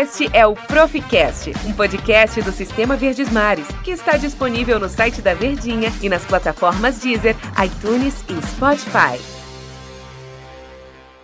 Este é o Proficast, um podcast do Sistema Verdes Mares, que está disponível no site da Verdinha e nas plataformas Deezer, iTunes e Spotify.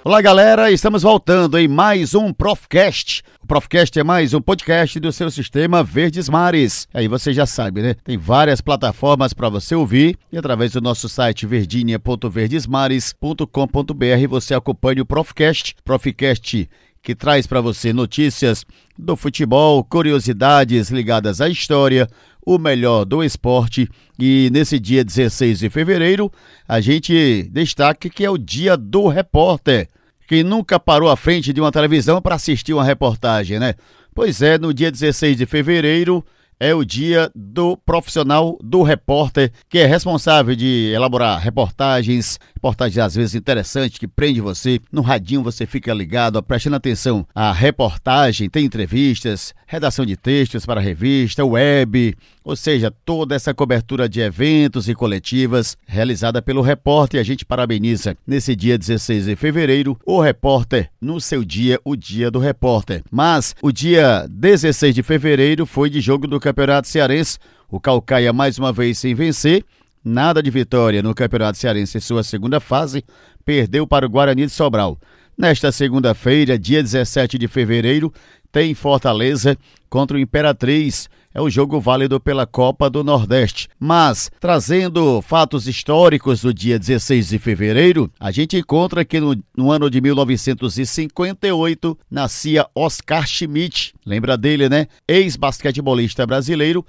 Olá, galera, estamos voltando em mais um Profcast. O Profcast é mais um podcast do seu sistema Verdes Mares. Aí você já sabe, né? Tem várias plataformas para você ouvir e através do nosso site verdinha.verdesmares.com.br você acompanha o Profcast. Profcast que traz para você notícias do futebol, curiosidades ligadas à história, o melhor do esporte. E nesse dia 16 de fevereiro, a gente destaca que é o dia do repórter. Quem nunca parou à frente de uma televisão para assistir uma reportagem, né? Pois é, no dia 16 de fevereiro é o dia do profissional do repórter, que é responsável de elaborar reportagens, reportagens às vezes interessantes que prende você. No radinho você fica ligado, prestando atenção à reportagem, tem entrevistas, redação de textos para revista, web, ou seja, toda essa cobertura de eventos e coletivas realizada pelo repórter. E a gente parabeniza nesse dia 16 de fevereiro o repórter no seu dia, o dia do repórter. Mas o dia 16 de fevereiro foi de jogo do Campeonato Cearense. O Calcaia mais uma vez sem vencer. Nada de vitória no Campeonato Cearense em sua segunda fase. Perdeu para o Guarani de Sobral. Nesta segunda-feira, dia 17 de fevereiro, tem Fortaleza contra o Imperatriz. É o jogo válido pela Copa do Nordeste. Mas, trazendo fatos históricos do dia 16 de fevereiro, a gente encontra que no, no ano de 1958 nascia Oscar Schmidt. Lembra dele, né? Ex-basquetebolista brasileiro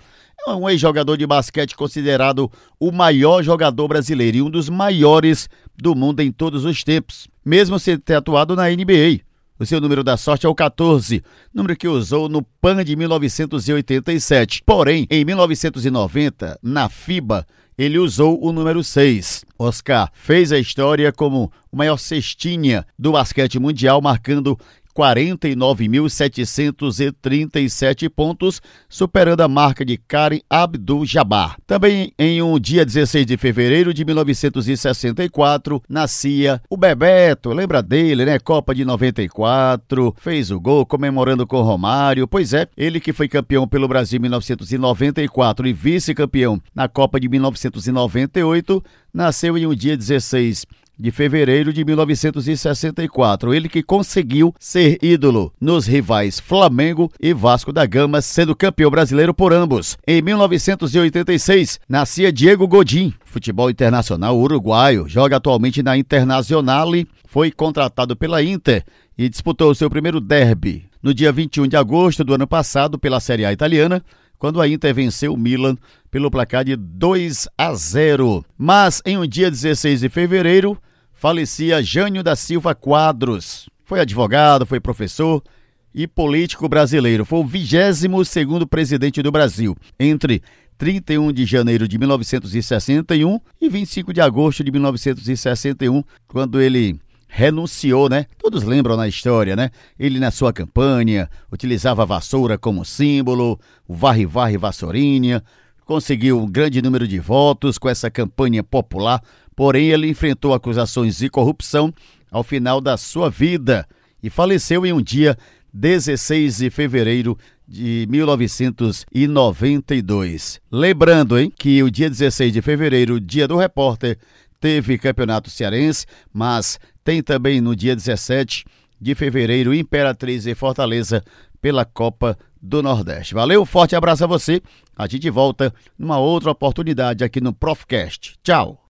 é um ex-jogador de basquete considerado o maior jogador brasileiro e um dos maiores do mundo em todos os tempos, mesmo sem ter atuado na NBA. O seu número da sorte é o 14, número que usou no PAN de 1987. Porém, em 1990, na FIBA, ele usou o número 6. Oscar fez a história como o maior cestinha do basquete mundial, marcando 49.737 pontos, superando a marca de Karen Abdul-Jabbar. Também em um dia 16 de fevereiro de 1964, nascia o Bebeto, lembra dele, né? Copa de 94, fez o gol comemorando com Romário. Pois é, ele que foi campeão pelo Brasil em 1994 e vice-campeão na Copa de 1998, nasceu em um dia 16 de fevereiro de 1964. Ele que conseguiu ser ídolo nos rivais Flamengo e Vasco da Gama, sendo campeão brasileiro por ambos. Em 1986, nascia Diego Godin, futebol internacional uruguaio, joga atualmente na Internazionale, foi contratado pela Inter e disputou seu primeiro derby no dia 21 de agosto do ano passado pela Série A italiana quando a Inter venceu o Milan pelo placar de 2 a 0. Mas em um dia 16 de fevereiro, falecia Jânio da Silva Quadros. Foi advogado, foi professor e político brasileiro. Foi o 22 segundo presidente do Brasil entre 31 de janeiro de 1961 e 25 de agosto de 1961, quando ele renunciou, né? Todos lembram na história, né? Ele na sua campanha utilizava a vassoura como símbolo, o varre-varre vassourinha, conseguiu um grande número de votos com essa campanha popular Porém, ele enfrentou acusações de corrupção ao final da sua vida e faleceu em um dia 16 de fevereiro de 1992. Lembrando, hein, que o dia 16 de fevereiro, dia do repórter, teve campeonato cearense, mas tem também no dia 17 de fevereiro Imperatriz e Fortaleza pela Copa do Nordeste. Valeu, forte abraço a você. A gente volta numa outra oportunidade aqui no Profcast. Tchau.